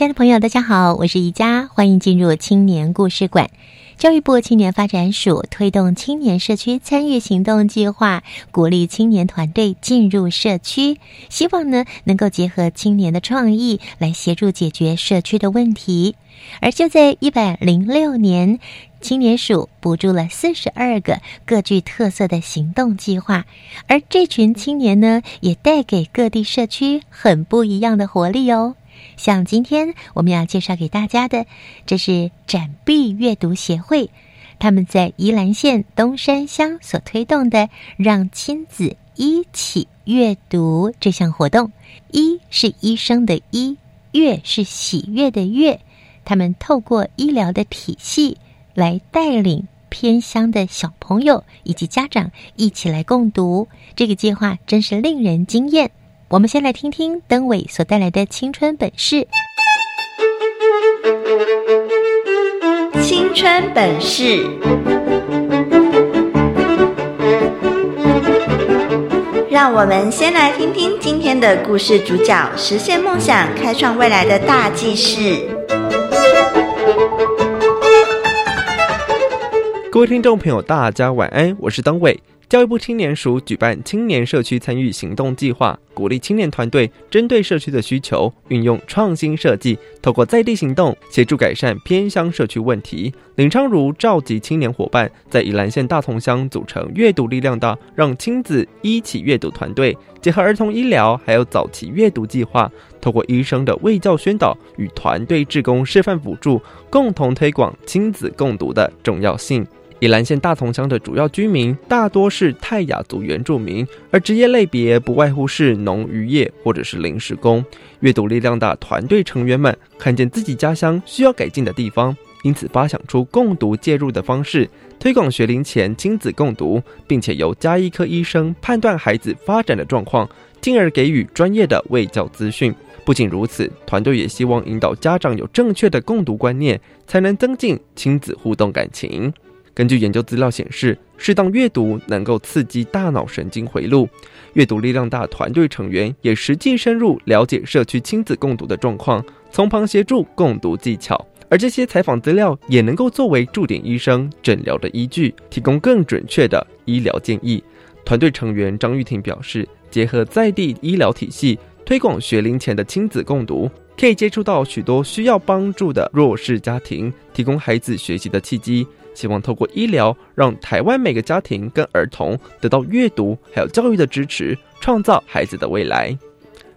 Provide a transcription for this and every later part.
亲爱的朋友，大家好，我是宜佳，欢迎进入青年故事馆。教育部青年发展署推动青年社区参与行动计划，鼓励青年团队进入社区，希望呢能够结合青年的创意来协助解决社区的问题。而就在一百零六年，青年署补助了四十二个各具特色的行动计划，而这群青年呢，也带给各地社区很不一样的活力哦。像今天我们要介绍给大家的，这是展臂阅读协会，他们在宜兰县东山乡所推动的“让亲子一起阅读”这项活动。医是医生的医，悦是喜悦的悦。他们透过医疗的体系来带领偏乡的小朋友以及家长一起来共读这个计划，真是令人惊艳。我们先来听听登伟所带来的青春本事。青春本事，让我们先来听听今天的故事主角实现梦想、开创未来的大记事。各位听众朋友，大家晚安，我是登伟。教育部青年署举办青年社区参与行动计划，鼓励青年团队针对社区的需求，运用创新设计，透过在地行动协助改善偏乡社区问题。林昌如召集青年伙伴，在宜兰县大同乡组成阅读力量的让亲子一起阅读团队，结合儿童医疗还有早期阅读计划，透过医生的卫教宣导与团队志工示范辅助，共同推广亲子共读的重要性。宜兰县大同乡的主要居民大多是泰雅族原住民，而职业类别不外乎是农渔业或者是临时工。阅读力量的团队成员们看见自己家乡需要改进的地方，因此发想出共读介入的方式，推广学龄前亲子共读，并且由加医科医生判断孩子发展的状况，进而给予专业的卫教资讯。不仅如此，团队也希望引导家长有正确的共读观念，才能增进亲子互动感情。根据研究资料显示，适当阅读能够刺激大脑神经回路。阅读力量大团队成员也实际深入了解社区亲子共读的状况，从旁协助共读技巧。而这些采访资料也能够作为驻点医生诊疗的依据，提供更准确的医疗建议。团队成员张玉婷表示，结合在地医疗体系，推广学龄前的亲子共读，可以接触到许多需要帮助的弱势家庭，提供孩子学习的契机。希望透过医疗，让台湾每个家庭跟儿童得到阅读还有教育的支持，创造孩子的未来。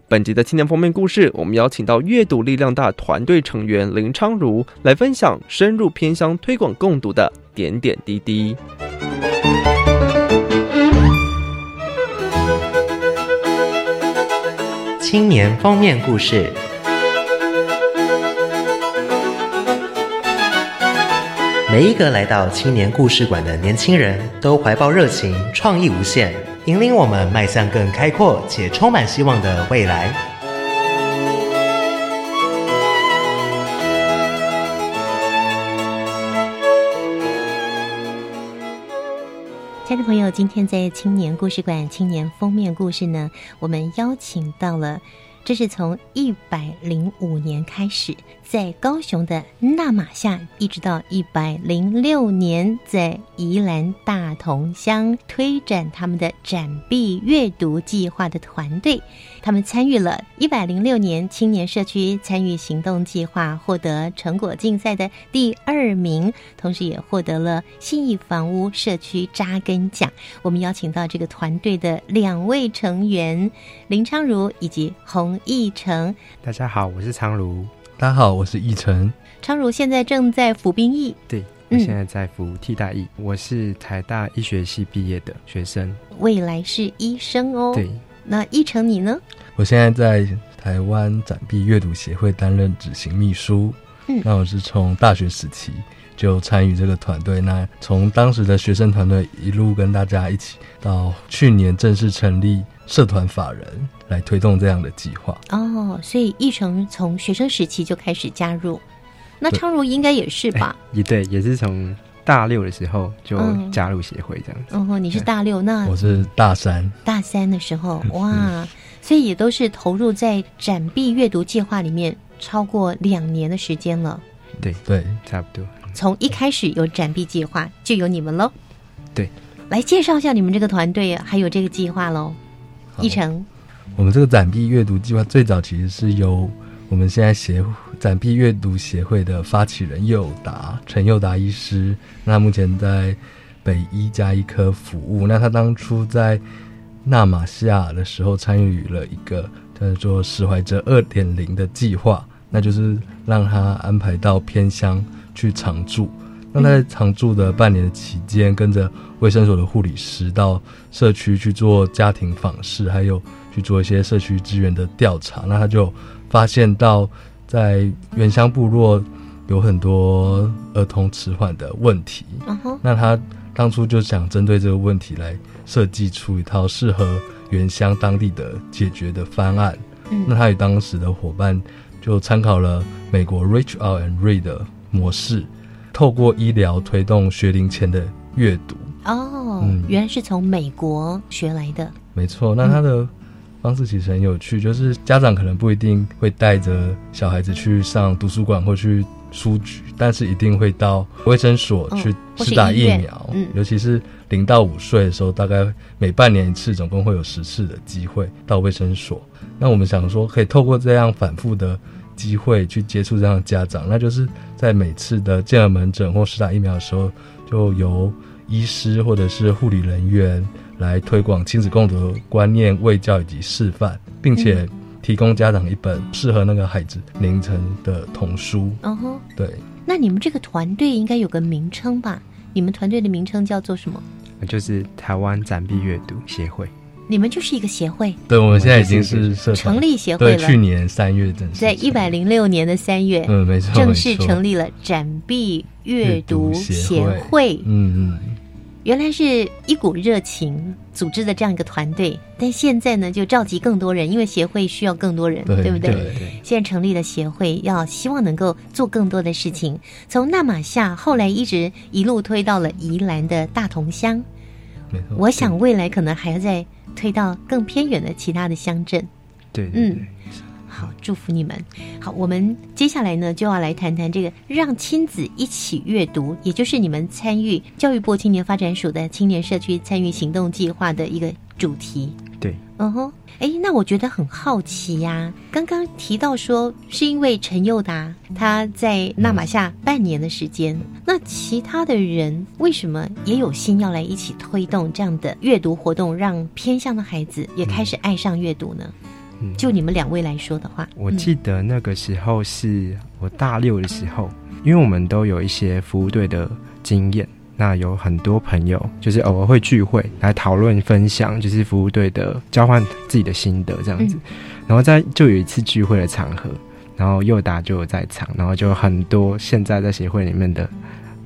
本集的青年封面故事，我们邀请到阅读力量大团队成员林昌如来分享深入偏乡推广共读的点点滴滴。青年封面故事。每一个来到青年故事馆的年轻人都怀抱热情，创意无限，引领我们迈向更开阔且充满希望的未来。亲爱的朋友，今天在青年故事馆青年封面故事呢，我们邀请到了。这是从一百零五年开始，在高雄的纳马夏，一直到一百零六年在宜兰大同乡推展他们的展臂阅读计划的团队，他们参与了一百零六年青年社区参与行动计划，获得成果竞赛的第二名，同时也获得了信义房屋社区扎根奖。我们邀请到这个团队的两位成员林昌如以及洪义成。大家好，我是昌如。大家好，我是义成。昌如现在正在服兵役，对我现在在服替代役。我是台大医学系毕业的学生，未来是医生哦。对，那一成你呢？我现在在台湾展臂阅读协会担任执行秘书。嗯，那我是从大学时期就参与这个团队，那从当时的学生团队一路跟大家一起，到去年正式成立社团法人。来推动这样的计划哦，所以一成从学生时期就开始加入，那昌如应该也是吧？也对，也是从大六的时候就加入协会这样子。哦，你是大六，那我是大三，大三的时候哇，所以也都是投入在展臂阅读计划里面超过两年的时间了。对对，差不多。从一开始有展臂计划，就有你们喽。对，来介绍一下你们这个团队，还有这个计划喽，一成。我们这个展臂阅读计划最早其实是由我们现在协展臂阅读协会的发起人佑达陈佑达医师，那目前在北医加医科服务。那他当初在纳马西亚的时候参与了一个叫做“史怀哲二点零”的计划，那就是让他安排到偏乡去常住。那他在常住的半年的期间，跟着卫生所的护理师到社区去做家庭访视，还有。去做一些社区资源的调查，那他就发现到在原乡部落有很多儿童迟缓的问题。那他当初就想针对这个问题来设计出一套适合原乡当地的解决的方案。那他与当时的伙伴就参考了美国 Reach Out and Read 的模式，透过医疗推动学龄前的阅读。哦，原来是从美国学来的。没错，那他的。方式其实很有趣，就是家长可能不一定会带着小孩子去上图书馆或去书局，但是一定会到卫生所去施打疫苗。嗯，尤其是零到五岁的时候，大概每半年一次，总共会有十次的机会到卫生所。那我们想说，可以透过这样反复的机会去接触这样的家长，那就是在每次的健儿门诊或施打疫苗的时候，就由医师或者是护理人员。来推广亲子共读的观念、卫教以及示范，并且提供家长一本适合那个孩子凌晨的童书。嗯哼，对。那你们这个团队应该有个名称吧？你们团队的名称叫做什么？就是台湾展臂阅读协会。你们就是一个协会？对，我们现在已经是成立协会了。去年三月正式在一百零六年的三月，嗯，没错，正式成立了展臂阅读协会。嗯嗯。原来是一股热情组织的这样一个团队，但现在呢，就召集更多人，因为协会需要更多人，对不对？现在成立了协会，要希望能够做更多的事情。从纳马夏后来一直一路推到了宜兰的大同乡，我想未来可能还要再推到更偏远的其他的乡镇。对，嗯。好，祝福你们。好，我们接下来呢就要来谈谈这个让亲子一起阅读，也就是你们参与教育部青年发展署的青年社区参与行动计划的一个主题。对，嗯哼，哎，那我觉得很好奇呀。刚刚提到说是因为陈佑达他在纳马夏半年的时间，那其他的人为什么也有心要来一起推动这样的阅读活动，让偏向的孩子也开始爱上阅读呢？就你们两位来说的话，我记得那个时候是我大六的时候，因为我们都有一些服务队的经验，那有很多朋友就是偶尔会聚会来讨论分享，就是服务队的交换自己的心得这样子。然后在就有一次聚会的场合，然后佑达就有在场，然后就很多现在在协会里面的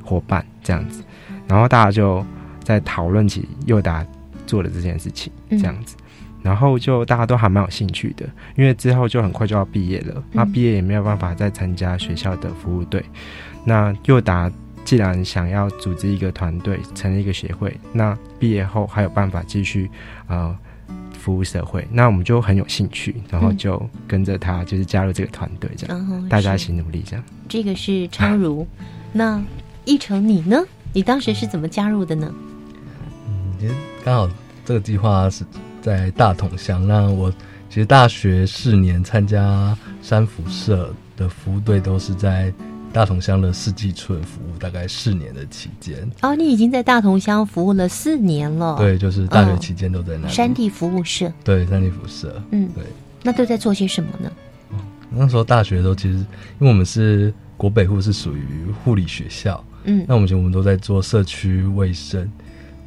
伙伴这样子，然后大家就在讨论起佑达做的这件事情这样子。然后就大家都还蛮有兴趣的，因为之后就很快就要毕业了，那毕业也没有办法再参加学校的服务队。那又达既然想要组织一个团队，成立一个协会，那毕业后还有办法继续呃服务社会。那我们就很有兴趣，然后就跟着他，就是加入这个团队，这样大家一起努力，这样。这个是昌如，那一成你呢？你当时是怎么加入的呢？嗯，刚好这个计划是在大同乡。那我其实大学四年参加山福社的服务队，都是在。大同乡的四季村服务大概四年的期间哦，你已经在大同乡服务了四年了。对，就是大学期间都在那。山地服务社。对，山地服务社。嗯，对。那都在做些什么呢？那时候大学的时候，其实因为我们是国北护，是属于护理学校。嗯，那我们其实我们都在做社区卫生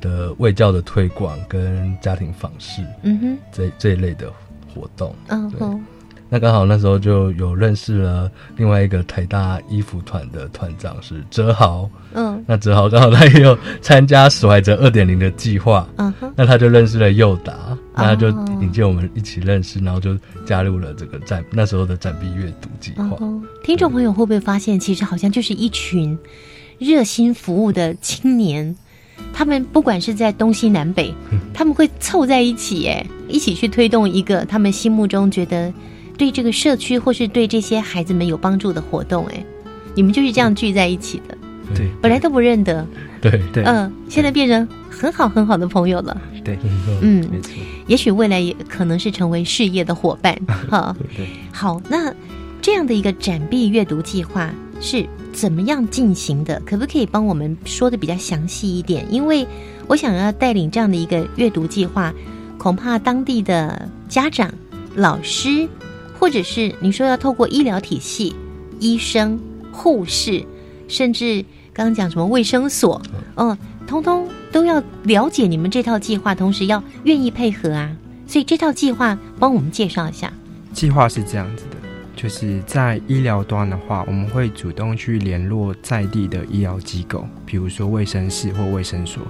的卫教的推广跟家庭访视。嗯哼，这这一类的活动。嗯哼。那刚好那时候就有认识了另外一个台大衣服团的团长是哲豪，嗯，那哲豪刚好他也有参加史怀哲二点零的计划，嗯哼，那他就认识了佑达，那他就引荐我们一起认识，然后就加入了这个展那时候的展币阅读计划。听众朋友会不会发现，其实好像就是一群热心服务的青年，他们不管是在东西南北，他们会凑在一起，哎，一起去推动一个他们心目中觉得。对这个社区或是对这些孩子们有帮助的活动，哎，你们就是这样聚在一起的。对，本来都不认得。对对。嗯，现在变成很好很好的朋友了。对，嗯，没错。也许未来也可能是成为事业的伙伴。哈，对。好，那这样的一个展臂阅读计划是怎么样进行的？可不可以帮我们说的比较详细一点？因为我想要带领这样的一个阅读计划，恐怕当地的家长、老师。或者是你说要透过医疗体系、医生、护士，甚至刚刚讲什么卫生所，嗯，通通都要了解你们这套计划，同时要愿意配合啊。所以这套计划帮我们介绍一下。计划是这样子的，就是在医疗端的话，我们会主动去联络在地的医疗机构，比如说卫生室或卫生所。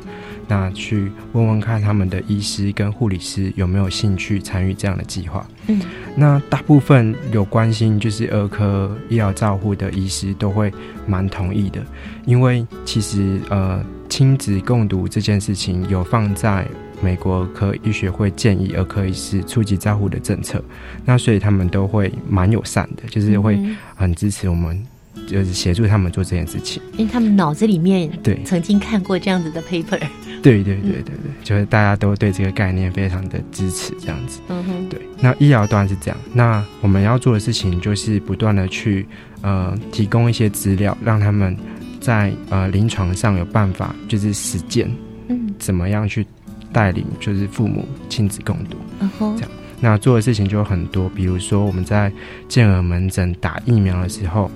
那去问问看他们的医师跟护理师有没有兴趣参与这样的计划。嗯，那大部分有关心就是儿科医疗照护的医师都会蛮同意的，因为其实呃亲子共读这件事情有放在美国儿科医学会建议儿科医师初级照护的政策，那所以他们都会蛮友善的，就是会很支持我们。就是协助他们做这件事情，因为他们脑子里面对。曾经看过这样子的 paper，对对对对对，就是大家都对这个概念非常的支持，这样子。嗯哼，对。那医疗端是这样，那我们要做的事情就是不断的去呃提供一些资料，让他们在呃临床上有办法就是实践，嗯，怎么样去带领就是父母亲子共读，嗯哼，这样。那做的事情就有很多，比如说我们在健儿门诊打疫苗的时候。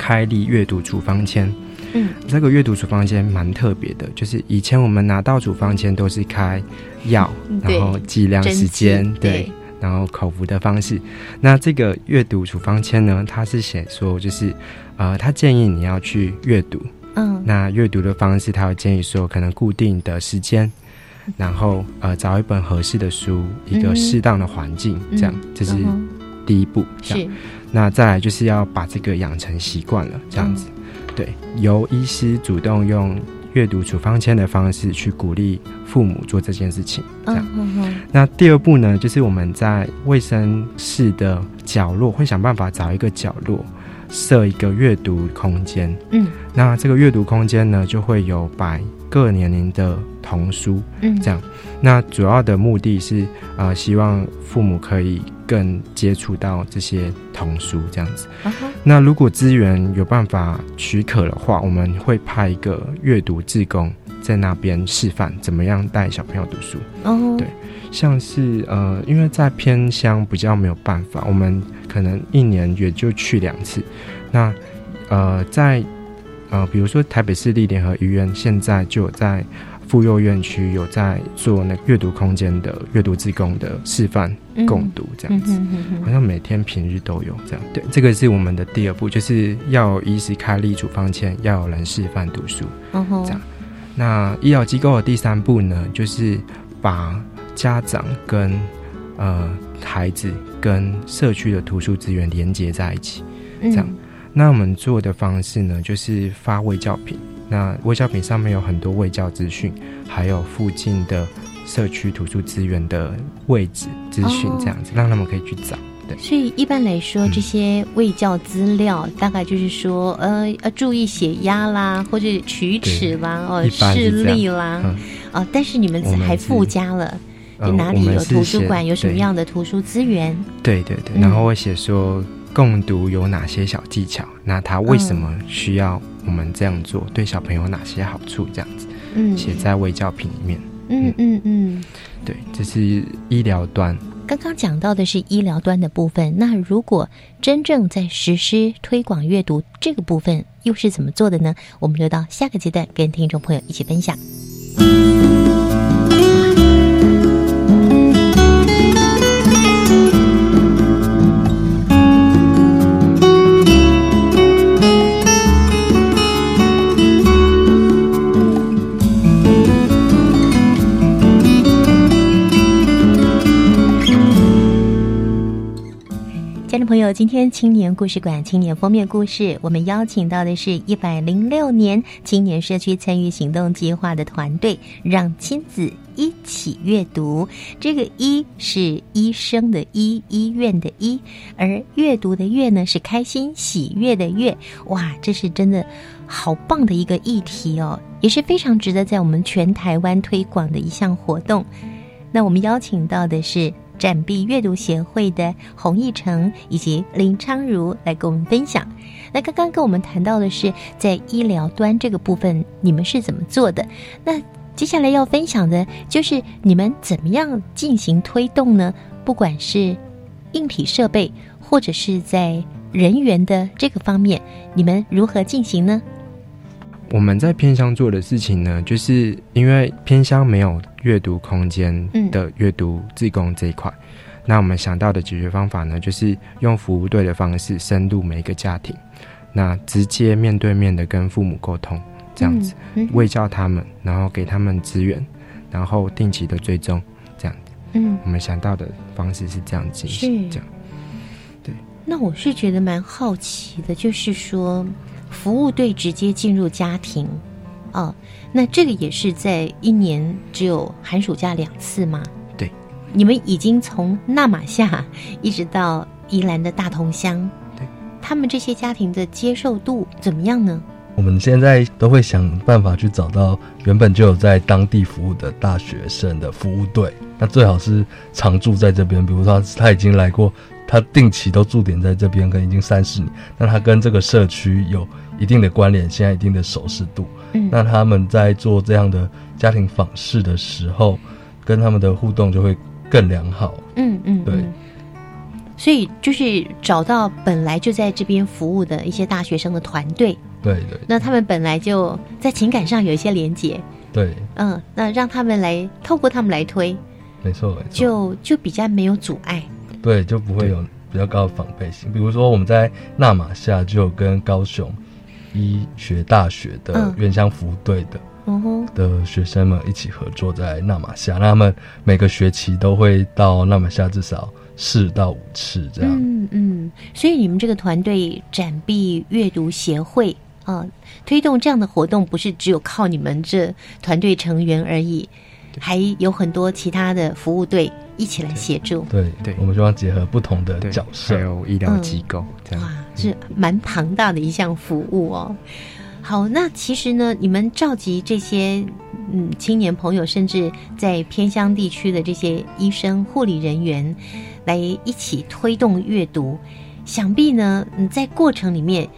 开立阅读处方签，嗯，这个阅读处方签蛮特别的，就是以前我们拿到处方签都是开药，然后剂量、时间，对，然后口服的方式。那这个阅读处方签呢，它是写说，就是呃，他建议你要去阅读，嗯，那阅读的方式，他会建议说，可能固定的时间，然后呃，找一本合适的书，一个适当的环境，这样，这是第一步，是。那再来就是要把这个养成习惯了，这样子，对，由医师主动用阅读处方签的方式去鼓励父母做这件事情，这样。那第二步呢，就是我们在卫生室的角落会想办法找一个角落设一个阅读空间，嗯，那这个阅读空间呢，就会有摆各年龄的童书，嗯，这样。那主要的目的是，呃，希望父母可以。更接触到这些童书这样子，那如果资源有办法许可的话，我们会派一个阅读志工在那边示范怎么样带小朋友读书。哦，对，像是呃，因为在偏乡比较没有办法，我们可能一年也就去两次。那呃，在呃，比如说台北市立联合医院，现在就有在。妇幼院区有在做那阅读空间的阅读自贡的示范共读这样子，好像每天平日都有这样。对，这个是我们的第二步，就是要医师开立处方签，要有人示范读书。这样，那医疗机构的第三步呢，就是把家长跟呃孩子跟社区的图书资源连接在一起。这样，那我们做的方式呢，就是发卫教品。那微教品上面有很多卫教资讯，还有附近的社区图书资源的位置资讯，这样子、让他们可以去找。对，所以一般来说，这些卫教资料大概就是说，呃，要注意血压啦，或者龋齿啦，哦，视力啦，嗯。哦，但是你们还附加了，呃就哪里有图书馆，有什么对。样的图书资源，对对对，嗯。然后会写说共读有哪些小技巧，那他为什么需要我们这样做，对小朋友有哪些好处，这样子嗯写在微教品里面。嗯嗯嗯。对，这是医疗端。刚刚讲到的是医疗端的部分，那如果真正在实施推广阅读这个部分，又是怎么做的呢？我们留到下个阶段跟听众朋友一起分享。青年故事馆青年封面故事，我们邀请到的是一百零六年青年社区参与行动计划的团队，让亲子一起阅读。这个“一”是医生的“医”，医院的“医”，而阅读的“阅”呢是开心喜悦的“悦”。哇，这是真的好棒的一个议题哦，也是非常值得在我们全台湾推广的一项活动。那我们邀请到的是展臂阅读协会的洪义成以及林昌如来跟我们分享。那刚刚跟我们谈到的是在医疗端这个部分，你们是怎么做的？那接下来要分享的就是你们怎么样进行推动呢？不管是硬体设备，或者是在人员的这个方面，你们如何进行呢？我们在偏乡做的事情呢，就是因为偏乡没有阅读空间的阅读自工这一块，那我们想到的解决方法呢，就是用服务队的方式深入每一个家庭，那直接面对面的跟父母沟通，这样子嗯教他们，然后给他们资源，然后定期的追踪，这样子。嗯，我们想到的方式是这样进行，是。这样。对。那我是觉得蛮好奇的，就是说，服务队直接进入家庭，哦，那这个也是在一年只有寒暑假两次吗？对，你们已经从纳马夏一直到宜兰的大同乡，对，他们这些家庭的接受度怎么样呢？我们现在都会想办法去找到原本就有在当地服务的大学生的服务队，那最好是常住在这边，比如说他他已经来过，他定期都驻点在这边，可能已经三十年，那他跟这个社区有一定的关联，现在一定的熟识度，嗯。那他们在做这样的家庭访视的时候，跟他们的互动就会更良好。嗯嗯，对。嗯所以就是找到本来就在这边服务的一些大学生的团队，对对。那他们本来就在情感上有一些连结，对，嗯，那让他们来透过他们来推，没错没错。就就比较没有阻碍。对，就不会有比较高的防备心。比如说我们在纳马夏就有跟高雄医学大学的嗯原乡服务队的、嗯哼，的学生们一起合作在纳马夏，那他们每个学期都会到纳马夏至少四到五次这样。嗯嗯，所以你们这个团队展臂阅读协会啊、推动这样的活动，不是只有靠你们这团队成员而已，还有很多其他的服务队一起来协助。对对我们希望结合不同的角色，还有医疗机构、这样。哇，是蛮庞大的一项服务哦。好，那其实呢，你们召集这些嗯青年朋友，甚至在偏乡地区的这些医生、护理人员，来一起推动阅读，想必呢，你，在过程里面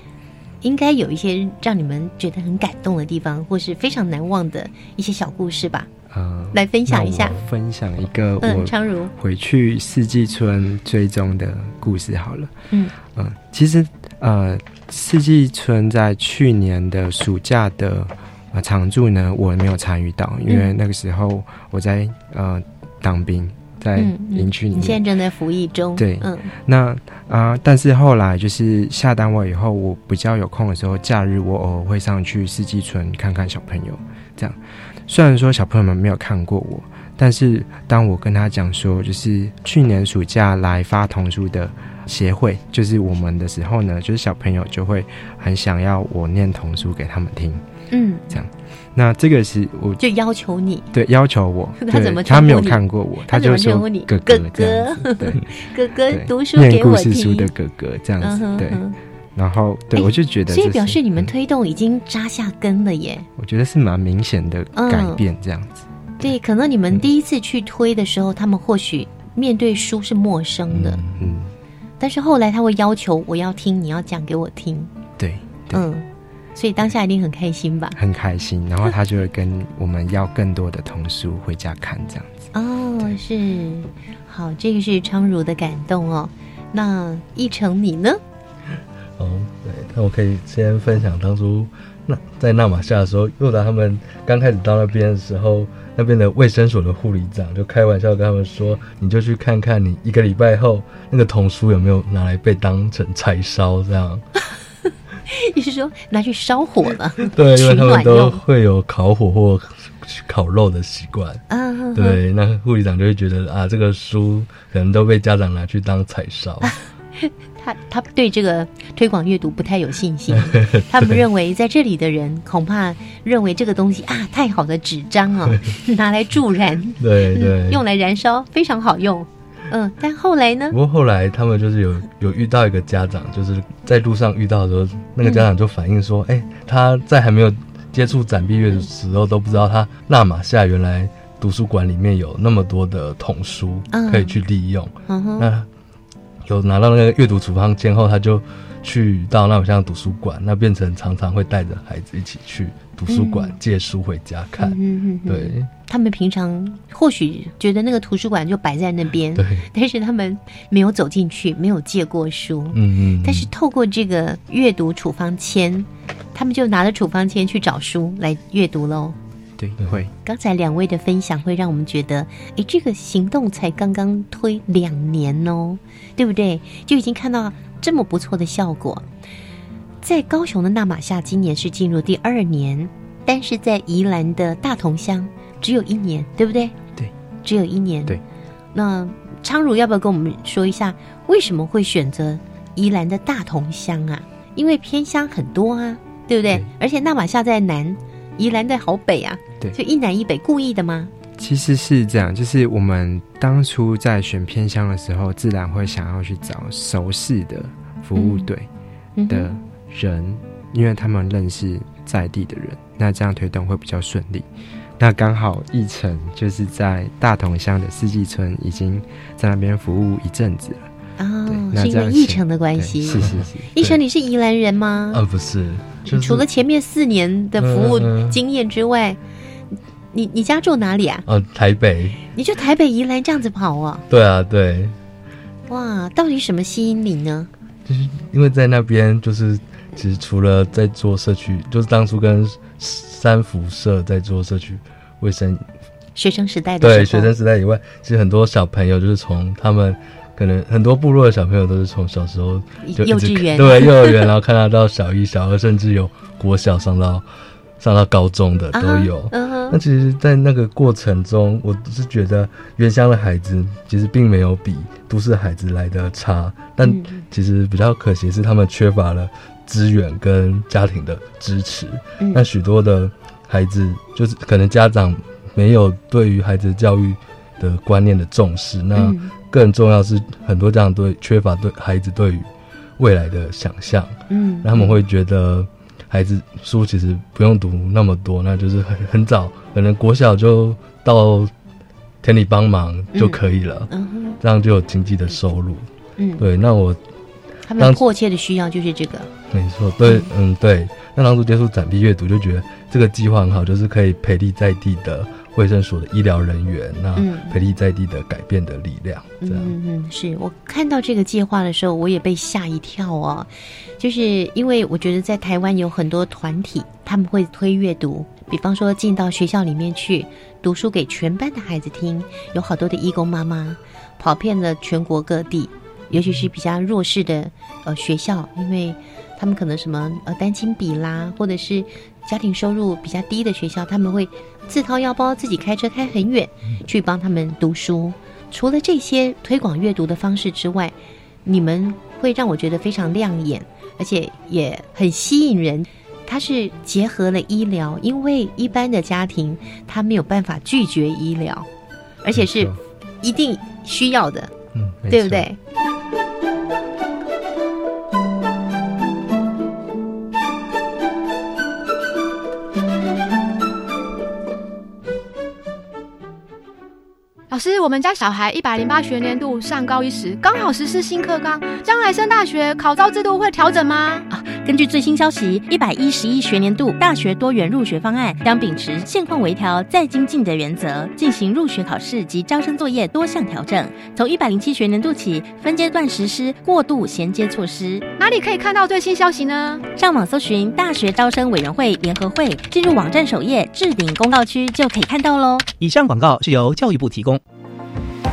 应该有一些让你们觉得很感动的地方，或是非常难忘的一些小故事吧。呃，来分享一下分享一个嗯我昌如回去四季村追踪的故事好了。嗯嗯、其实呃，四季村在去年的暑假的呃常驻呢，我没有参与到，因为嗯那个时候我在呃当兵，在营区里面。你现在正在服役中，对，嗯那啊、但是后来就是下单位以后，我比较有空的时候，假日我偶尔会上去四季村看看小朋友，这样。虽然说小朋友们没有看过我，但是当我跟他讲说，就是去年暑假来发童书的协会，就是我们的时候呢，就是小朋友就会很想要我念童书给他们听，嗯，这样。那这个是我就要求你，对，要求我。他怎么？他没有看过我，他就说哥哥哥，对，哥哥读书念故事书的哥哥这样子，对。然后，对我就觉得，所以表示你们推动已经扎下根了耶。我觉得是蛮明显的改变，这样子。对，可能你们第一次去推的时候，他们或许面对书是陌生的，嗯。但是后来他会要求我要听，你要讲给我听。对，嗯。所以当下一定很开心吧？很开心，然后他就会跟我们要更多的童书回家看，这样子。哦，是，好，这个是昌如的感动哦。那一成你呢？哦，对，那我可以先分享当初那在纳马夏的时候，佑达他们刚开始到那边的时候，那边的卫生所的护理长就开玩笑跟他们说：“你就去看看，你一个礼拜后那个童书有没有拿来被当成柴烧这样。”意思说拿去烧火了？对，因为他们都会有烤火或烤肉的习惯。啊，对，那护理长就会觉得啊，这个书可能都被家长拿去当柴烧。他他对这个推广阅读不太有信心，他们认为在这里的人恐怕认为这个东西啊，太好的纸张啊，拿来助燃，对对，用来燃烧非常好用。嗯，但后来呢？不过后来他们就是有有遇到一个家长，就是在路上遇到的时候，那个家长就反映说：“哎，他在还没有接触展壁阅的时候，都不知道他纳马夏原来图书馆里面有那么多的童书可以去利用。”那有拿到那个阅读处方签后，他就去到纳马夏图书馆，那变成常常会带着孩子一起去图书馆借书回家看。对。他们平常或许觉得那个图书馆就摆在那边，对，但是他们没有走进去，没有借过书，嗯嗯。但是透过这个阅读处方签，他们就拿着处方签去找书来阅读喽。对，会。刚才两位的分享会让我们觉得，哎，这个行动才刚刚推两年哦，对不对？就已经看到这么不错的效果。在高雄的纳马夏，今年是进入第二年，但是在宜兰的大同乡。只有一年，对不对？对，只有一年。对，那昌如要不要跟我们说一下，为什么会选择宜兰的大同乡啊？因为偏乡很多啊，对不对？而且纳马夏在南，宜兰在好北啊，对，就一南一北，故意的吗？其实是这样，就是我们当初在选偏乡的时候，自然会想要去找熟悉的服务队的人，因为他们认识在地的人，那这样推动会比较顺利。那刚好义成就是在大同乡的四季村，已经在那边服务一阵子了。哦，是因为义成的关系。是是是。义成，你是宜兰人吗？呃，不是。除了前面四年的服务经验之外，你你家住哪里啊？呃，台北。你就台北宜兰这样子跑啊？对啊，对。哇，到底什么吸引你呢？就是因为在那边，就是其实除了在做社区，就是当初跟。三辐社在做社区卫生，学生时代的对学生时代以外，其实很多小朋友就是从他们可能很多部落的小朋友都是从小时候就幼稚园。对幼儿园，然后看他到小一、小二，甚至有国小上到上到高中的都有。那其实，在那个过程中，我是觉得原乡的孩子其实并没有比都市孩子来的差，但其实比较可惜是他们缺乏了。资源跟家庭的支持，那许多的孩子就是可能家长没有对于孩子教育的观念的重视，那更重要是很多家长对缺乏对孩子对于未来的想象，嗯，他们会觉得孩子书其实不用读那么多，那就是很很早，可能国小就到田里帮忙就可以了，嗯，这样就有经济的收入，嗯，对，那我。他们迫切的需要就是这个，没错，对，嗯，对。那当初接触展币阅读，就觉得这个计划很好，就是可以培力在地的卫生所的医疗人员，那培力在地的改变的力量。这样，嗯嗯，是我看到这个计划的时候，我也被吓一跳哦。就是因为我觉得在台湾有很多团体，他们会推阅读，比方说进到学校里面去读书给全班的孩子听，有好多的义工妈妈跑遍了全国各地。尤其是比较弱势的呃学校，因为他们可能什么呃单亲比啦，或者是家庭收入比较低的学校，他们会自掏腰包自己开车开很远去帮他们读书。除了这些推广阅读的方式之外，你们会让我觉得非常亮眼，而且也很吸引人。它是结合了医疗，因为一般的家庭他没有办法拒绝医疗，而且是一定需要的，嗯，对不对？师，我们家小孩一百零八学年度上高一时，刚好实施新课纲，将来升大学考招制度会调整吗？啊，根据最新消息，一百一十一学年度大学多元入学方案将秉持现况微调再精进的原则，进行入学考试及招生作业多项调整。从一百零七学年度起，分阶段实施过渡衔接措施。哪里可以看到最新消息呢？上网搜寻大学招生委员会联合会，进入网站首页置顶公告区就可以看到喽。以上广告是由教育部提供。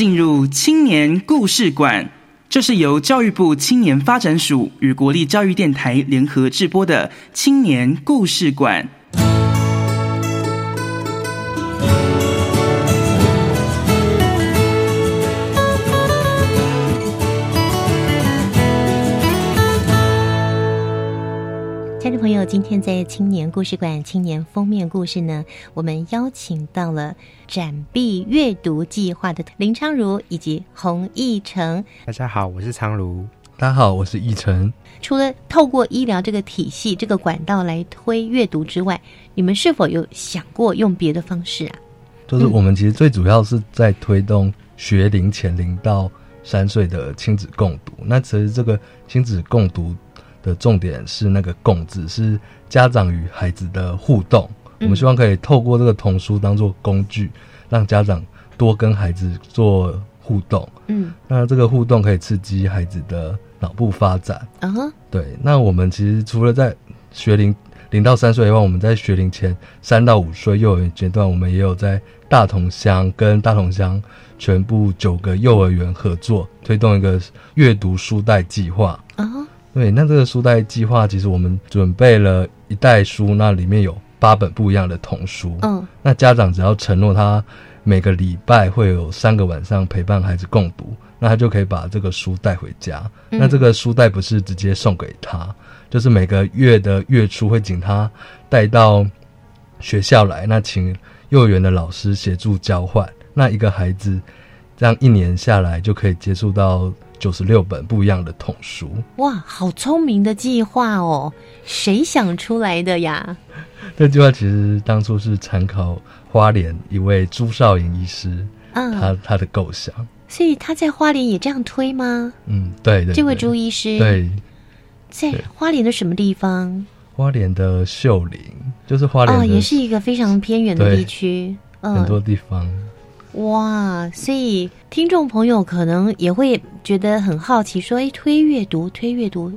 进入青年故事馆，这是由教育部青年发展署与国立教育电台联合制播的青年故事馆。朋友，今天在青年故事馆青年封面故事呢，我们邀请到了展臂阅读计划的林昌如以及洪义成。大家好，我是昌如。大家好，我是义成。除了透过医疗这个体系、这个管道来推阅读之外，你们是否有想过用别的方式啊？就是我们其实最主要是在推动学龄前零到三岁的亲子共读。那其实这个亲子共读。的重点是那个共字，是家长与孩子的互动。我们希望可以透过这个童书当做工具，让家长多跟孩子做互动。嗯，那这个互动可以刺激孩子的脑部发展。啊，对。那我们其实除了在学龄零到三岁以外，我们在学龄前三到五岁幼儿园阶段，我们也有在大同乡跟大同乡全部九个幼儿园合作，推动一个阅读书袋计划。啊。对，那这个书袋计划，其实我们准备了一袋书，那里面有八本不一样的童书。嗯，那家长只要承诺他每个礼拜会有三个晚上陪伴孩子共读，那他就可以把这个书带回家。那这个书袋不是直接送给他，就是每个月的月初会请他带到学校来，那请幼儿园的老师协助交换。那一个孩子这样一年下来就可以接触到。九十六本不一样的童书，哇，好聪明的计划哦！谁想出来的呀？这计划其实当初是参考花莲一位朱少颖医师，嗯，他他的构想，所以他在花莲也这样推吗？嗯，对对，这位朱医师，对，在花莲的什么地方？花莲的秀林，就是花莲，哦，也是一个非常偏远的地区，嗯很多地方。哇，所以听众朋友可能也会觉得很好奇，说：“哎，推阅读，推阅读，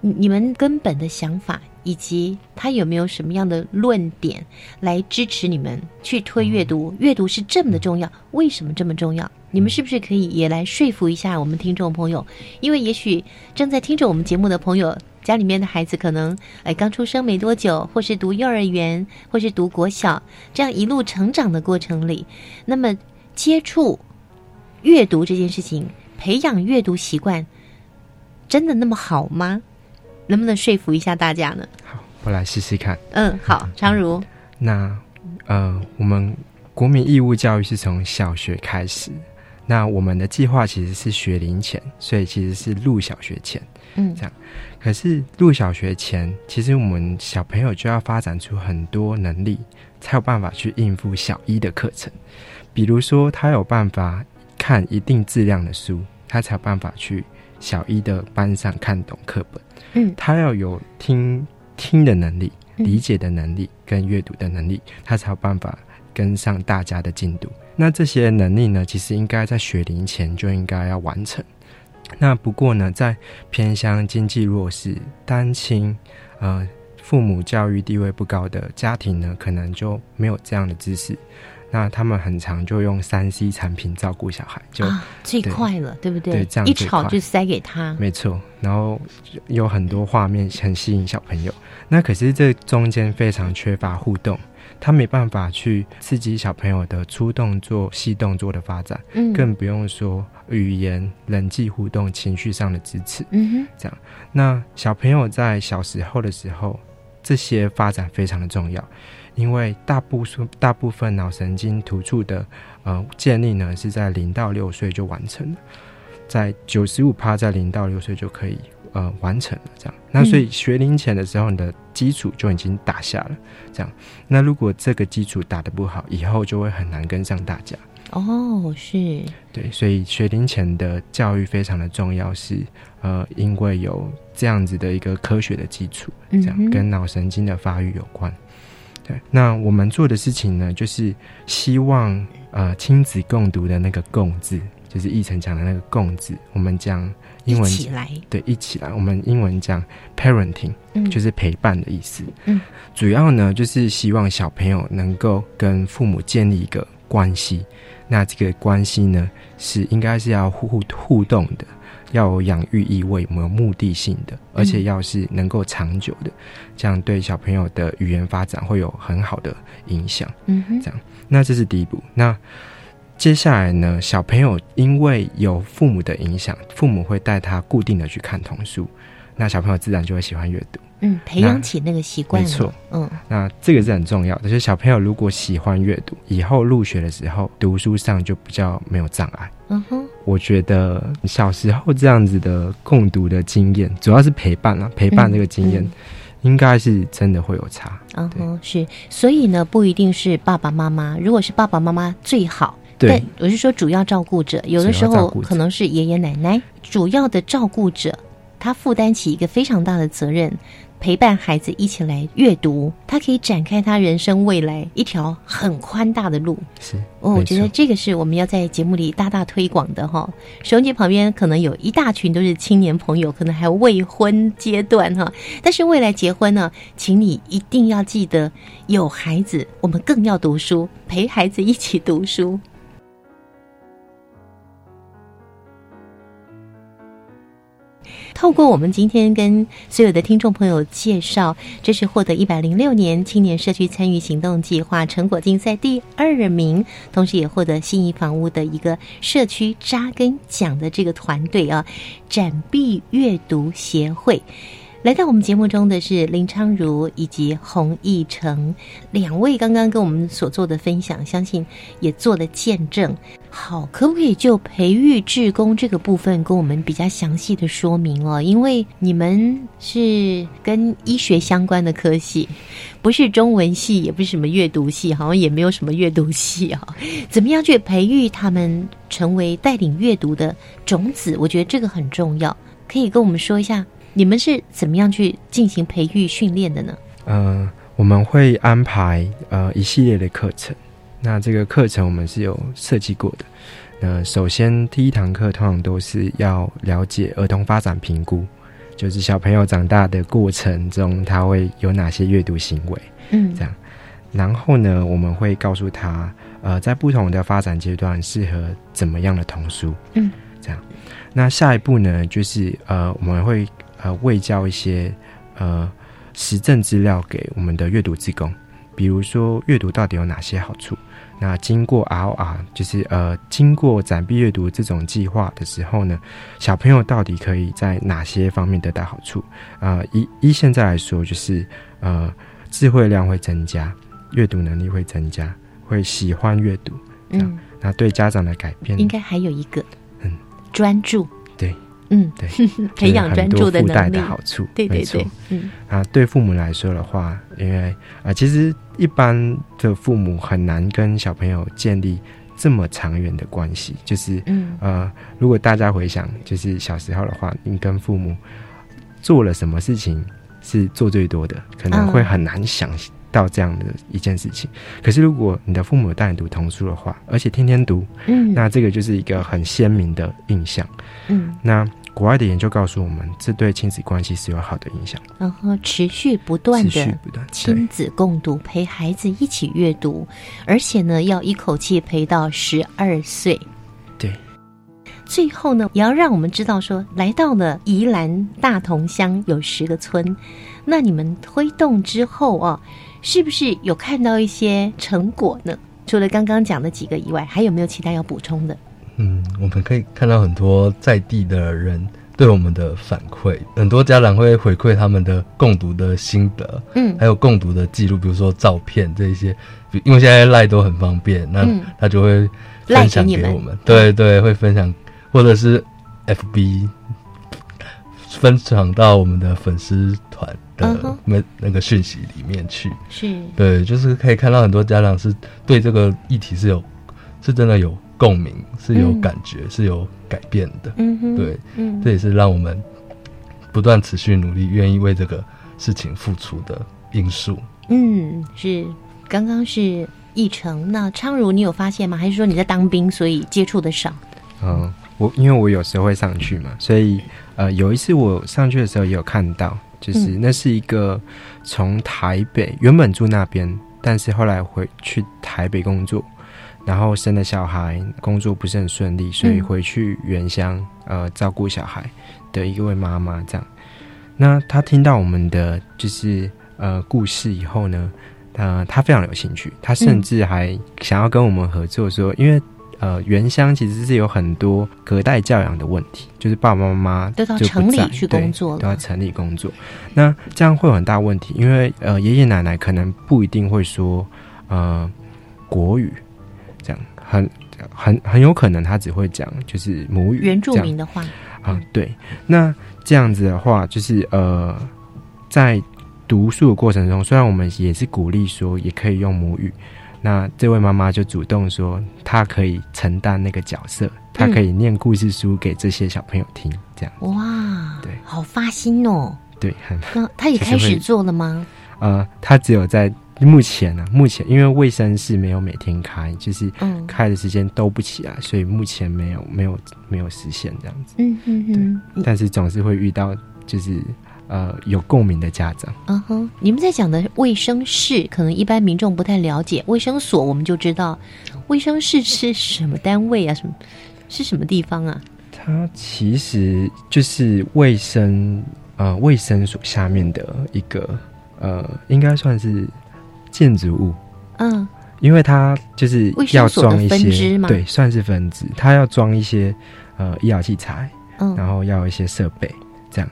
你你们根本的想法以及他有没有什么样的论点来支持你们去推阅读？阅读是这么的重要，为什么这么重要？你们是不是可以也来说服一下我们听众朋友？因为也许正在听着我们节目的朋友，家里面的孩子可能哎刚出生没多久，或是读幼儿园，或是读国小，这样一路成长的过程里，那么接触阅读这件事情，培养阅读习惯，真的那么好吗？能不能说服一下大家呢？好我来试试看。嗯，好，常如。那呃，我们国民义务教育是从小学开始。那我们的计划其实是学龄前，所以其实是入小学前。嗯，这样。可是入小学前，其实我们小朋友就要发展出很多能力，才有办法去应付小一的课程。比如说，他有办法看一定质量的书，他才有办法去小一的班上看懂课本。嗯，他要有听听的能力、理解的能力跟阅读的能力，他才有办法跟上大家的进度。那这些能力呢，其实应该在学龄前就应该要完成。那不过呢，在偏乡经济弱势、单亲、呃父母教育地位不高的家庭呢，可能就没有这样的知识。那他们很常就用三 C 产品照顾小孩，就最快了，对不对？对，这样一吵就塞给他，没错。然后有很多画面很吸引小朋友，那可是这中间非常缺乏互动。他没办法去刺激小朋友的粗动作、细动作的发展，嗯，更不用说语言、人际互动、情绪上的支持，嗯哼，这样。那小朋友在小时候的时候，这些发展非常的重要，因为大部分大部分脑神经突触的呃建立呢是在零到六岁就完成了，在九十五趴在零到六岁就可以。呃，完成了这样，那所以学龄前的时候，你的基础就已经打下了。这样，那如果这个基础打得不好，以后就会很难跟上大家。哦，是，对，所以学龄前的教育非常的重要，是呃，因为有这样子的一个科学的基础，这样跟脑神经的发育有关。对，那我们做的事情呢，就是希望呃亲子共读的那个“共”字，就是易成讲的那个“共”字，我们将。英文起来，对，一起来。我们英文讲 parenting，嗯，就是陪伴的意思。嗯，主要呢就是希望小朋友能够跟父母建立一个关系。那这个关系呢是应该是要互互动的，要有养育意味，有目的性的，而且要是能够长久的，这样对小朋友的语言发展会有很好的影响。嗯哼，这样，那这是第一步。那接下来呢？小朋友因为有父母的影响，父母会带他固定的去看童书，那小朋友自然就会喜欢阅读。嗯，培养起那个习惯。没错，嗯，那这个是很重要的。就是小朋友如果喜欢阅读，以后入学的时候读书上就比较没有障碍。嗯哼，我觉得小时候这样子的共读的经验，主要是陪伴啊，陪伴这个经验，应该是真的会有差。嗯哼，是，所以呢，不一定是爸爸妈妈，如果是爸爸妈妈最好。对，我是说主要照顾者，有的时候可能是爷爷奶奶，主要的照顾者，他负担起一个非常大的责任，陪伴孩子一起来阅读，他可以展开他人生未来一条很宽大的路。是，哦，我觉得这个是我们要在节目里大大推广的哈。收音机旁边可能有一大群都是青年朋友，可能还未婚阶段哈，但是未来结婚呢，请你一定要记得有孩子，我们更要读书，陪孩子一起读书。透过我们今天跟所有的听众朋友介绍，这是获得一百零六年青年社区参与行动计划成果竞赛第二名，同时也获得心仪房屋的一个社区扎根奖的这个团队啊，展臂阅读协会。来到我们节目中的是林昌如以及洪义成两位，刚刚跟我们所做的分享，相信也做了见证。好，可不可以就培育志工这个部分跟我们比较详细的说明哦？因为你们是跟医学相关的科系，不是中文系，也不是什么阅读系，好像也没有什么阅读系啊。怎么样去培育他们成为带领阅读的种子？我觉得这个很重要，可以跟我们说一下。你们是怎么样去进行培育训练的呢？呃，我们会安排呃一系列的课程。那这个课程我们是有设计过的。那，首先第一堂课通常都是要了解儿童发展评估，就是小朋友长大的过程中，他会有哪些阅读行为，嗯，这样。然后呢，我们会告诉他，呃，在不同的发展阶段适合怎么样的童书，嗯，这样。那下一步呢，就是呃，我们会呃喂教一些呃实证资料给我们的阅读职工，比如说阅读到底有哪些好处。那经过 RR，就是呃经过展臂阅读这种计划的时候呢，小朋友到底可以在哪些方面得到好处？呃，一一现在来说，就是呃智慧量会增加，阅读能力会增加，会喜欢阅读。嗯，那对家长的改变，应该还有一个，嗯，专注。对，嗯，对，培养专注的能力。的好处，对对对，嗯。啊，对父母来说的话，因为啊，其实一般的父母很难跟小朋友建立这么长远的关系，就是嗯。呃，如果大家回想，就是小时候的话，你跟父母做了什么事情是做最多的，可能会很难想到这样的一件事情。可是如果你的父母带你读童书的话，而且天天读，嗯。那这个就是一个很鲜明的印象。嗯，那国外的研究告诉我们，这对亲子关系是有好的影响。然后持续不断的亲子共读，陪孩子一起阅读，而且呢，要一口气陪到十二岁。对，最后呢，也要让我们知道说，来到了宜兰大同乡有十个村，那你们推动之后啊，是不是有看到一些成果呢？除了刚刚讲的几个以外，还有没有其他要补充的？嗯，我们可以看到很多在地的人对我们的反馈，很多家长会回馈他们的共读的心得，嗯。还有共读的记录，比如说照片这一些，因为现在赖都很方便，那嗯。他就会分享给我们，对对，会分享，或者是 FB 分享到我们的粉丝团的那那个讯息里面去，是。对，就是可以看到很多家长是对这个议题是有，是真的有共鸣，是有嗯感觉，是有改变的。嗯哼对，嗯这也是让我们不断持续努力，愿意为这个事情付出的因素。嗯，是刚刚是议程，那昌如你有发现吗？还是说你在当兵，所以接触的少？嗯，我因为我有时候会上去嘛，所以呃，有一次我上去的时候也有看到，就是嗯那是一个从台北原本住那边，但是后来回去台北工作，然后生了小孩，工作不是很顺利，所以嗯。回去原乡呃照顾小孩的一位妈妈这样。那她听到我们的就是呃故事以后呢，呃，她非常有兴趣，她甚嗯至还想要跟我们合作说，因为呃原乡其实是有很多隔代教养的问题，就是爸爸妈妈都到就城里去对工作了。都要城里工作，那这样会有很大问题，因为呃爷爷奶奶可能不一定会说呃国语，很很很有可能他只会讲就是母语原住民的话，啊，对，那这样子的话，就是呃，在读书的过程中，虽然我们也是鼓励说也可以用母语，那这位妈妈就主动说，她可以承担那个角色，她可以念故事书给这些小朋友听，这样。哇，对，好发心哦。对，很那他也开始做了吗？呃，她只有在目前呢、目前因为卫生室没有每天开，就是嗯开的时间都不起来，所以目前没有没有没有实现这样子。嗯嗯嗯但是总是会遇到就是呃有共鸣的家长。嗯哼，你们在讲的卫生室，可能一般民众不太了解。卫生所我们就知道，卫生室是什么单位啊？什么是什么地方啊？它其实就是卫生呃卫生所下面的一个呃，应该算是建筑物，嗯。因为它就是要装一些对，算是分支，它要装一些呃医疗器材，嗯。然后要一些设备这样。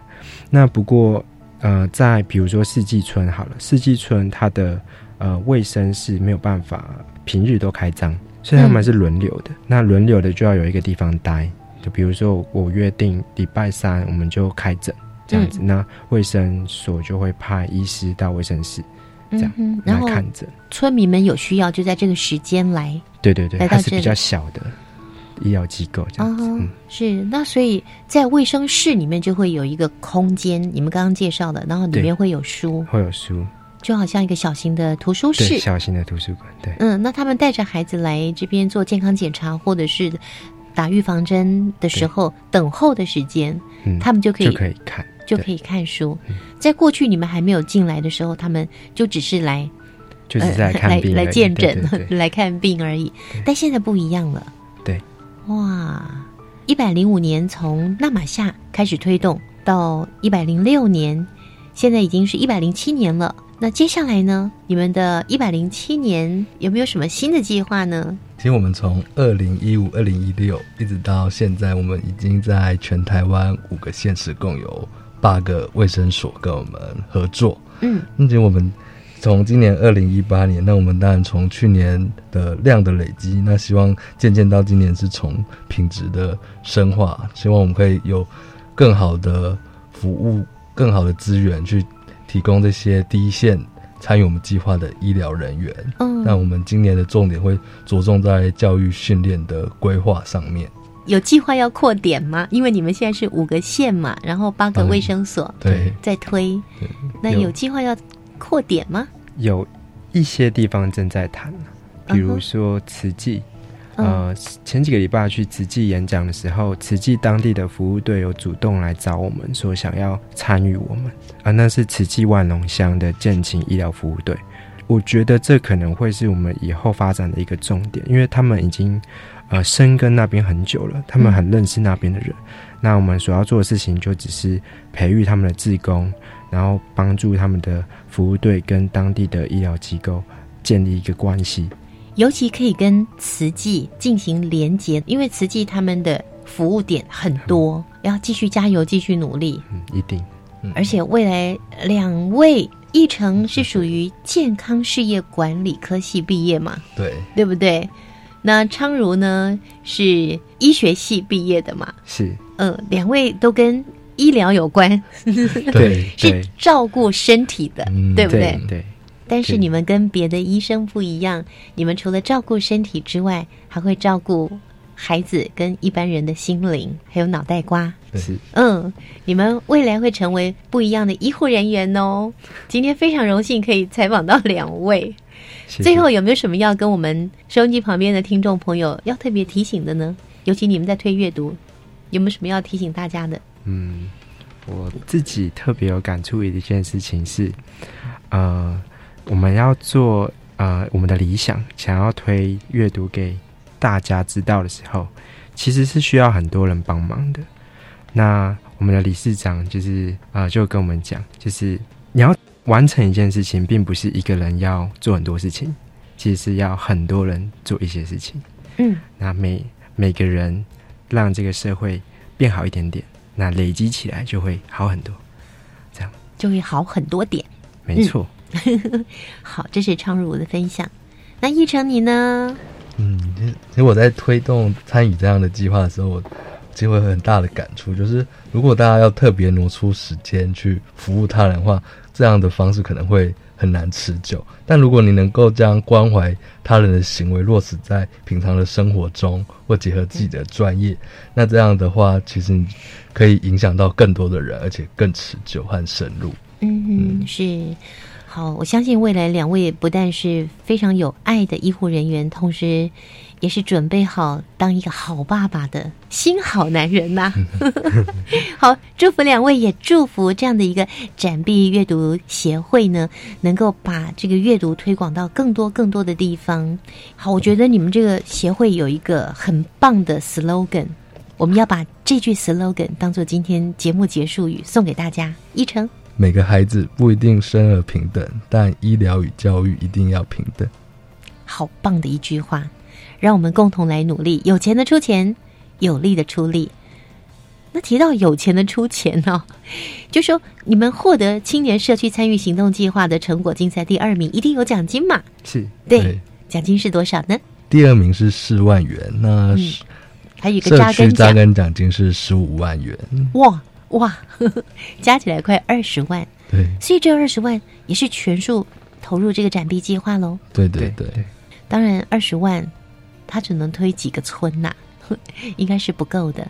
那不过呃，在比如说四季村好了，四季村它的呃卫生是没有办法平日都开张，所以他们是轮流的。那轮流的就要有一个地方待，就比如说我约定礼拜三我们就开诊这样子，那卫生所就会派医师到卫生室这样、嗯然后来看着。村民们有需要就在这个时间来。对对对，来到这里它是比较小的医疗机构这样子。哦嗯，是那所以在卫生室里面就会有一个空间，你们刚刚介绍的，然后里面会有书，会有书，就好像一个小型的图书，室。小型的图书馆，对。嗯，那他们带着孩子来这边做健康检查，或者是打预防针的时候，等候的时间，嗯他们就可以就可以看就可以看书。在过去你们还没有进来的时候，他们就只是来，就是在看来来病而已见诊对对对 来看病而已。但现在不一样了，对，哇！一百零五年从纳马夏开始推动，到一百零六年，现在已经是一百零七年了。那接下来呢？你们的一百零七年有没有什么新的计划呢？其实我们从二零一五、二零一六一直到现在，我们已经在全台湾五个县市共有八个卫生所跟我们合作。嗯，并且我们从今年二零一八年，那我们当然从去年的量的累积，那希望渐渐到今年是从品质的深化，希望我们可以有更好的服务、更好的资源去提供这些第一线参与我们计划的医疗人员。嗯那我们今年的重点会着重在教育训练的规划上面。有计划要扩点吗？因为你们现在是五个县嘛，然后八个卫生所，对，在推。那有计划要扩点吗？有一些地方正在谈，比如说慈济。嗯呃，前几个礼拜去慈济演讲的时候，慈济当地的服务队有主动来找我们，说想要参与我们啊，那是慈济万隆乡的健勤医疗服务队。我觉得这可能会是我们以后发展的一个重点，因为他们已经呃深耕那边很久了，他们很认识那边的人。那我们所要做的事情就只是培育他们的志工，然后帮助他们的服务队跟当地的医疗机构建立一个关系。尤其可以跟慈济进行连结，因为慈济他们的服务点很多，要继续加油，继续努力。嗯，一定。而且未来两位一成是属于健康事业管理科系毕业嘛？对，对不对？那昌如呢是医学系毕业的嘛？是，嗯，两位都跟医疗有关，对 是照顾身体的，对不对？对。但是你们跟别的医生不一样，你们除了照顾身体之外，还会照顾孩子跟一般人的心灵，还有脑袋瓜。是，嗯，你们未来会成为不一样的医护人员哦。今天非常荣幸可以采访到两位。谢最后有没有什么要跟我们收音机旁边的听众朋友要特别提醒的呢？尤其你们在推阅读，有没有什么要提醒大家的？嗯，我自己特别有感触的一件事情是，呃，我们要做呃我们的理想，想要推阅读给大家知道的时候，其实是需要很多人帮忙的。那我们的理事长就是呃就跟我们讲，就是你要完成一件事情，并不是一个人要做很多事情，其实是要很多人做一些事情。嗯，那每每个人让这个社会变好一点点，那累积起来就会好很多。这样就会好很多点。没错。嗯、好，这是昌如的分享。那一成你呢？嗯，其实我在推动参与这样的计划的时候，我其实会有很大的感触，就是如果大家要特别挪出时间去服务他人的话，这样的方式可能会很难持久。但如果你能够将关怀他人的行为落实在平常的生活中，或结合自己的专业，那这样的话，其实你可以影响到更多的人，而且更持久和深入。嗯，嗯是。好，我相信未来两位不但是非常有爱的医护人员，同时也是准备好当一个好爸爸的新好男人呐、好，祝福两位，也祝福这样的一个展臂阅读协会呢，能够把这个阅读推广到更多更多的地方。好，我觉得你们这个协会有一个很棒的 slogan，我们要把这句 slogan 当做今天节目结束语送给大家。一成。每个孩子不一定生而平等，但医疗与教育一定要平等。好棒的一句话，让我们共同来努力。有钱的出钱，有力的出力。那提到有钱的出钱哦，就说你们获得青年社区参与行动计划的成果竞赛第二名，一定有奖金嘛？是对，奖金是多少呢？第二名是四万元，那、嗯、还有一个扎根扎根奖金是十五万元。哇！哇，呵 呵加起来快二十万，对，所以这二十万也是全数投入这个展币计划喽。对对对，当然二十万，他只能推几个村呐、啊，应该是不够的。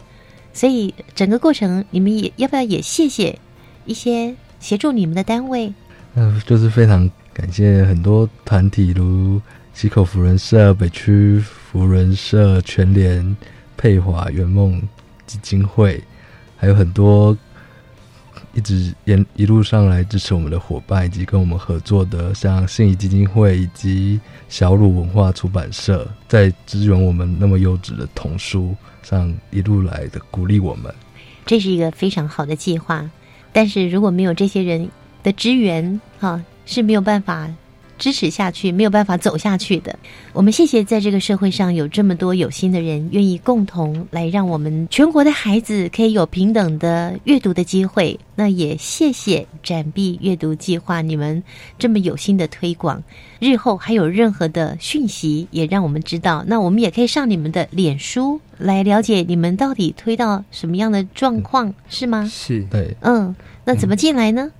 所以整个过程，你们也要不要也谢谢一些协助你们的单位？嗯、呃，就是非常感谢很多团体，如溪口福人社、北区福人社、全联、佩华圆梦基金会。还有很多一直沿一路上来支持我们的伙伴，以及跟我们合作的像信义基金会以及小鲁文化出版社，在支援我们那么优质的童书上一路来的鼓励我们。这是一个非常好的计划，但是如果没有这些人的支援，哈是没有办法。支持下去没有办法走下去的。我们谢谢在这个社会上有这么多有心的人，愿意共同来让我们全国的孩子可以有平等的阅读的机会。那也谢谢展臂阅读计划，你们这么有心的推广。日后还有任何的讯息，也让我们知道。那我们也可以上你们的脸书来了解你们到底推到什么样的状况，是吗？是对，嗯，那怎么进来呢？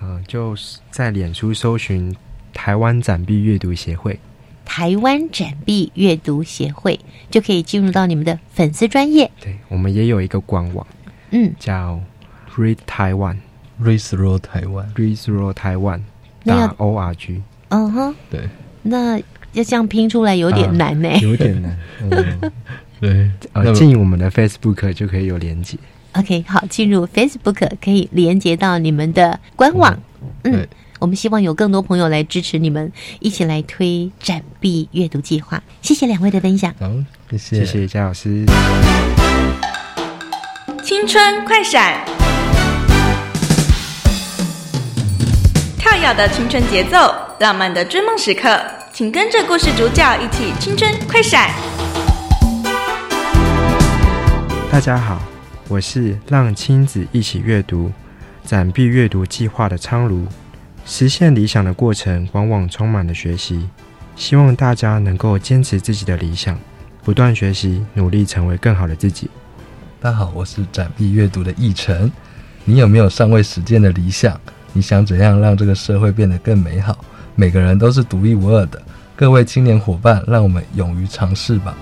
呃，就是在脸书搜寻。台湾展臂阅读协会，台湾展臂阅读协会就可以进入到你们的粉丝专业。对，我们也有一个官网，嗯，叫 Read Taiwan，Read Through Taiwan，Read Through Taiwan，打 O R G。嗯哼，对，那要这样拼出来有点难呢，有点难。对，呃，进我们的 Facebook 就可以有连接。OK，好，进入 Facebook 可以连接到你们的官网。嗯。我们希望有更多朋友来支持你们，一起来推展臂阅读计划。谢谢两位的分享。好，谢谢，谢谢嘉老师。青春快闪，跳跃的青春节奏，浪漫的追梦时刻，请跟着故事主角一起青春快闪。大家好，我是让亲子一起阅读展臂阅读计划的昌如。实现理想的过程往往充满了学习，希望大家能够坚持自己的理想，不断学习，努力成为更好的自己。大家好，我是展臂阅读的易晨。你有没有尚未实践的理想？你想怎样让这个社会变得更美好？每个人都是独一无二的。各位青年伙伴，让我们勇于尝试吧。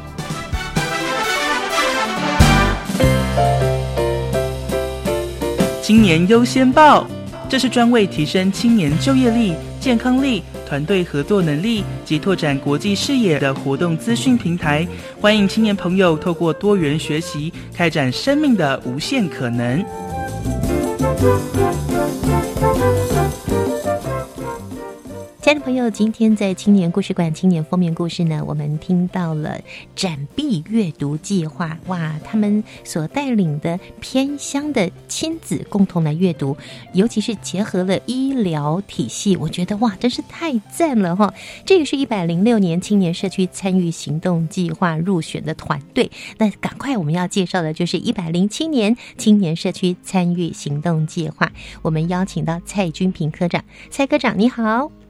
青年优先报。这是专为提升青年就业力、健康力、团队合作能力及拓展国际视野的活动资讯平台，欢迎青年朋友透过多元学习，开展生命的无限可能。的朋友，今天在青年故事馆青年封面故事呢，我们听到了展臂阅读计划。哇，他们所带领的偏乡的亲子共同来阅读，尤其是结合了医疗体系，我觉得哇，真是太赞了哈！这个是一百零六年青年社区参与行动计划入选的团队。那赶快我们要介绍的就是一百零七年青年社区参与行动计划。我们邀请到蔡君平科长，蔡科长你好。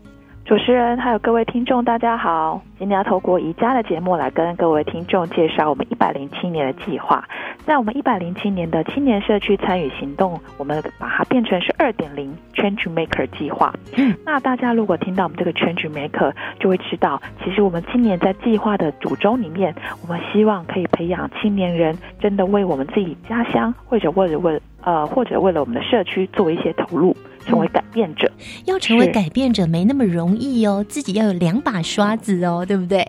主持人还有各位听众，大家好！今天要透过宜家的节目来跟各位听众介绍我们一百零七年的计划。在我们一百零七年的青年社区参与行动，我们把它变成是二点零 Change Maker 计划。嗯，那大家如果听到我们这个 Change Maker，就会知道，其实我们今年在计划的主轴里面，我们希望可以培养青年人，真的为我们自己家乡，或者为了为呃，或者为了我们的社区做一些投入。成为改变者，要成为改变者没那么容易哦，自己要有两把刷子哦，对不对？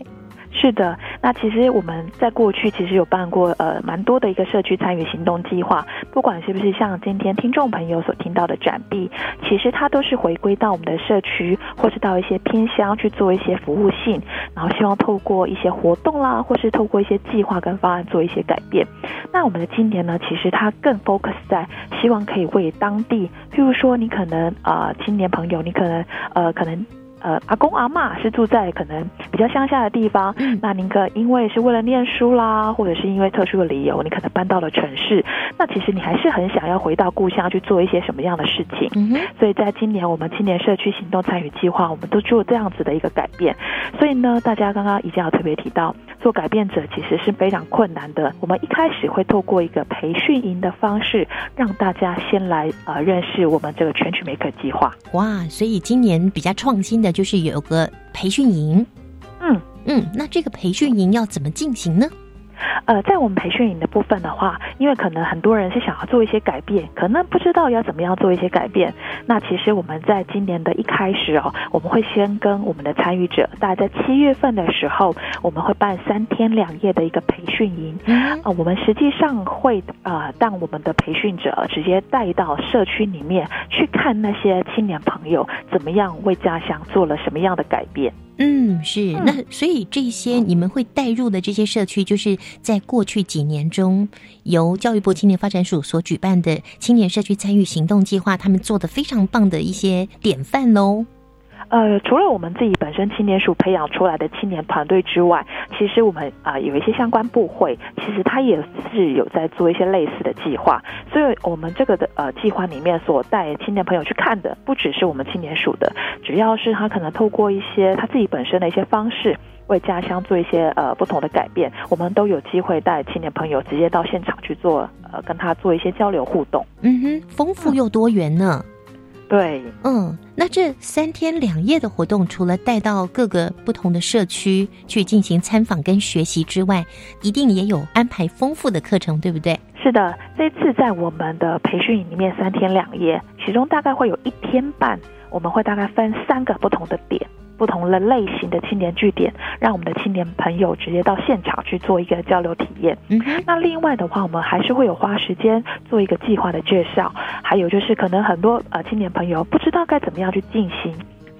是的，那其实我们在过去其实有办过呃蛮多的一个社区参与行动计划，不管是不是像今天听众朋友所听到的展臂，其实它都是回归到我们的社区，或是到一些偏乡去做一些服务性，然后希望透过一些活动啦，或是透过一些计划跟方案做一些改变。那我们的今年呢，其实它更 focus 在希望可以为当地，譬如说你可能呃青年朋友，你可能呃可能。呃，阿公阿妈是住在可能比较乡下的地方，那您可因为是为了念书啦，或者是因为特殊的理由，你可能搬到了城市，那其实你还是很想要回到故乡去做一些什么样的事情。嗯所以在今年我们青年社区行动参与计划，我们都做这样子的一个改变。所以呢，大家刚刚已经有特别提到，做改变者其实是非常困难的。我们一开始会透过一个培训营的方式，让大家先来呃认识我们这个全曲美可计划。哇，所以今年比较创新的。就是有个培训营，嗯嗯，那这个培训营要怎么进行呢？呃，在我们培训营的部分的话，因为可能很多人是想要做一些改变，可能不知道要怎么样做一些改变。那其实我们在今年的一开始哦，我们会先跟我们的参与者，大概在七月份的时候，我们会办三天两夜的一个培训营。啊，我们实际上会呃，让我们的培训者直接带到社区里面去看那些青年朋友怎么样为家乡做了什么样的改变。嗯，是。那所以这些你们会带入的这些社区，就是在过去几年中，由教育部青年发展署所举办的青年社区参与行动计划，他们做的非常棒的一些典范喽。呃，除了我们自己本身青年署培养出来的青年团队之外，其实我们啊有一些相关部会，其实他也是有在做一些类似的计划。所以，我们这个的呃计划里面所带青年朋友去看的，不只是我们青年署的，只要是他可能透过一些他自己本身的一些方式，为家乡做一些呃不同的改变，我们都有机会带青年朋友直接到现场去做呃跟他做一些交流互动。嗯哼，丰富又多元呢。对，嗯，那这三天两夜的活动，除了带到各个不同的社区去进行参访跟学习之外，一定也有安排丰富的课程，对不对？是的，这次在我们的培训营里面三天两夜，其中大概会有一天半，我们会大概分三个不同的点。不同的类型的青年据点，让我们的青年朋友直接到现场去做一个交流体验。嗯，那另外的话，我们还是会有花时间做一个计划的介绍，还有就是可能很多呃青年朋友不知道该怎么样去进行。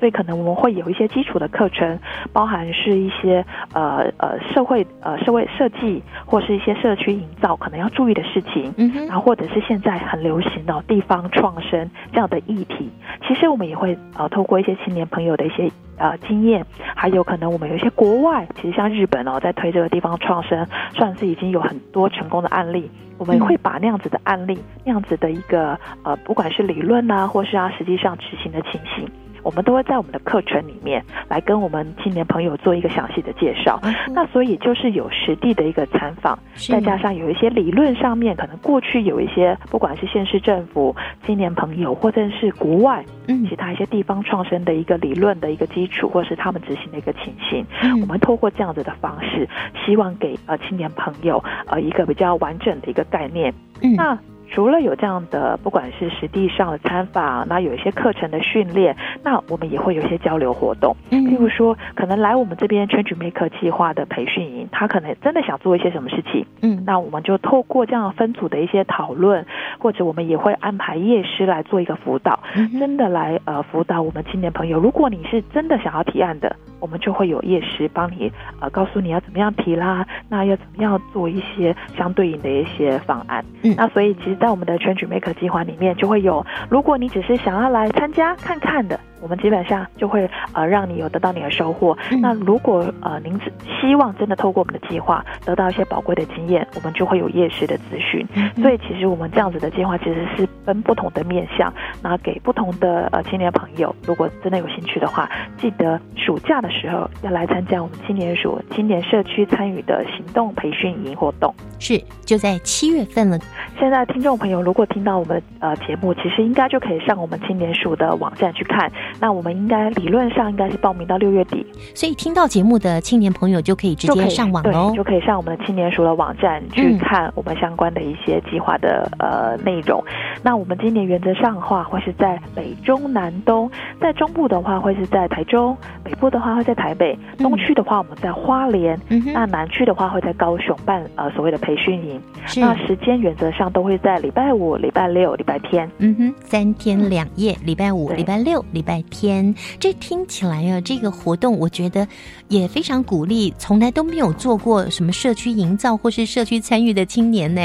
所以可能我们会有一些基础的课程，包含是一些呃呃社会呃社会设计或是一些社区营造可能要注意的事情，嗯然后或者是现在很流行的地方创生这样的议题，其实我们也会呃透过一些青年朋友的一些呃经验，还有可能我们有一些国外，其实像日本哦在推这个地方创生，算是已经有很多成功的案例，我们会把那样子的案例，那样子的一个呃不管是理论啊，或是啊实际上执行的情形。我们都会在我们的课程里面来跟我们青年朋友做一个详细的介绍。那所以就是有实地的一个参访，再加上有一些理论上面，可能过去有一些不管是县市政府、青年朋友，或者是国外嗯其他一些地方创生的一个理论的一个基础，或是他们执行的一个情形，我们透过这样子的方式，希望给呃青年朋友呃一个比较完整的一个概念。嗯那。除了有这样的，不管是实地上的参访，那有一些课程的训练，那我们也会有一些交流活动。嗯，譬如说，可能来我们这边 Change Maker 计划的培训营，他可能真的想做一些什么事情，嗯，那我们就透过这样分组的一些讨论，或者我们也会安排夜师来做一个辅导，真的来呃辅导我们青年朋友。如果你是真的想要提案的，我们就会有夜师帮你呃告诉你要怎么样提啦，那要怎么样做一些相对应的一些方案。嗯，那所以其实，在我们的 Change Maker 计划里面，就会有，如果你只是想要来参加看看的。我们基本上就会呃让你有得到你的收获。那如果呃您只希望真的透过我们的计划得到一些宝贵的经验，我们就会有夜市的资讯。所以其实我们这样子的计划其实是分不同的面向，那给不同的呃青年朋友，如果真的有兴趣的话，记得暑假的时候要来参加我们青年署青年社区参与的行动培训营活动。是就在七月份了。现在听众朋友如果听到我们呃节目，其实应该就可以上我们青年署的网站去看。那我们应该理论上应该是报名到六月底，所以听到节目的青年朋友就可以直接上网喽，就可以上我们的青年署的网站去看我们相关的一些计划的呃内容。那我们今年原则上的话会是在北中南东，在中部的话会是在台中，北部的话会在台北，东区的话我们在花莲，那南区的话会在高雄办呃所谓的培训营。那时间原则上都会在礼拜五、礼拜六、礼拜天。嗯哼，三天两夜，礼拜五、礼拜六、礼拜。天，这听起来啊，这个活动我觉得也非常鼓励，从来都没有做过什么社区营造或是社区参与的青年呢。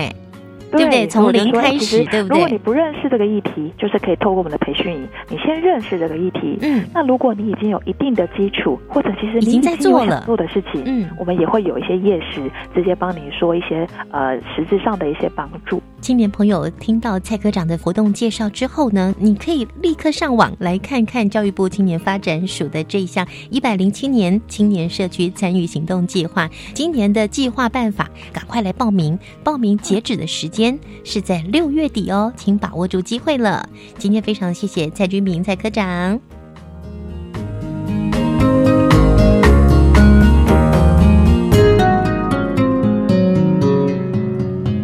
对不对？从零开始，对不对？如果你不认识这个议题，就是可以透过我们的培训营，你先认识这个议题。嗯，那如果你已经有一定的基础，或者其实你已经在做了做的事情，嗯，我们也会有一些夜时直接帮你说一些呃实质上的一些帮助。青年朋友听到蔡科长的活动介绍之后呢，你可以立刻上网来看看教育部青年发展署的这一项一百零七年青年社区参与行动计划，今年的计划办法，赶快来报名！报名截止的时间是在六月底哦，请把握住机会了。今天非常谢谢蔡君明蔡科长。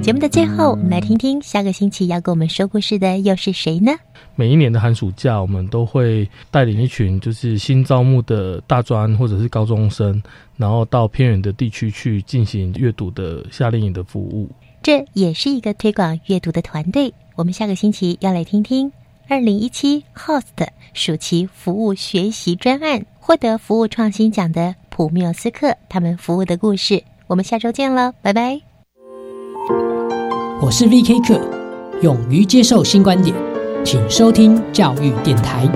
节目的最后，我们来听听下个星期要跟我们说故事的又是谁呢？每一年的寒暑假，我们都会带领一群就是新招募的大专或者是高中生，然后到偏远的地区去进行阅读的夏令营的服务。这也是一个推广阅读的团队。我们下个星期要来听听二零一七 HOST 暑期服务学习专案获得服务创新奖的普缪斯克他们服务的故事。我们下周见了，拜拜。我是 VK 课，勇于接受新观点，请收听教育电台。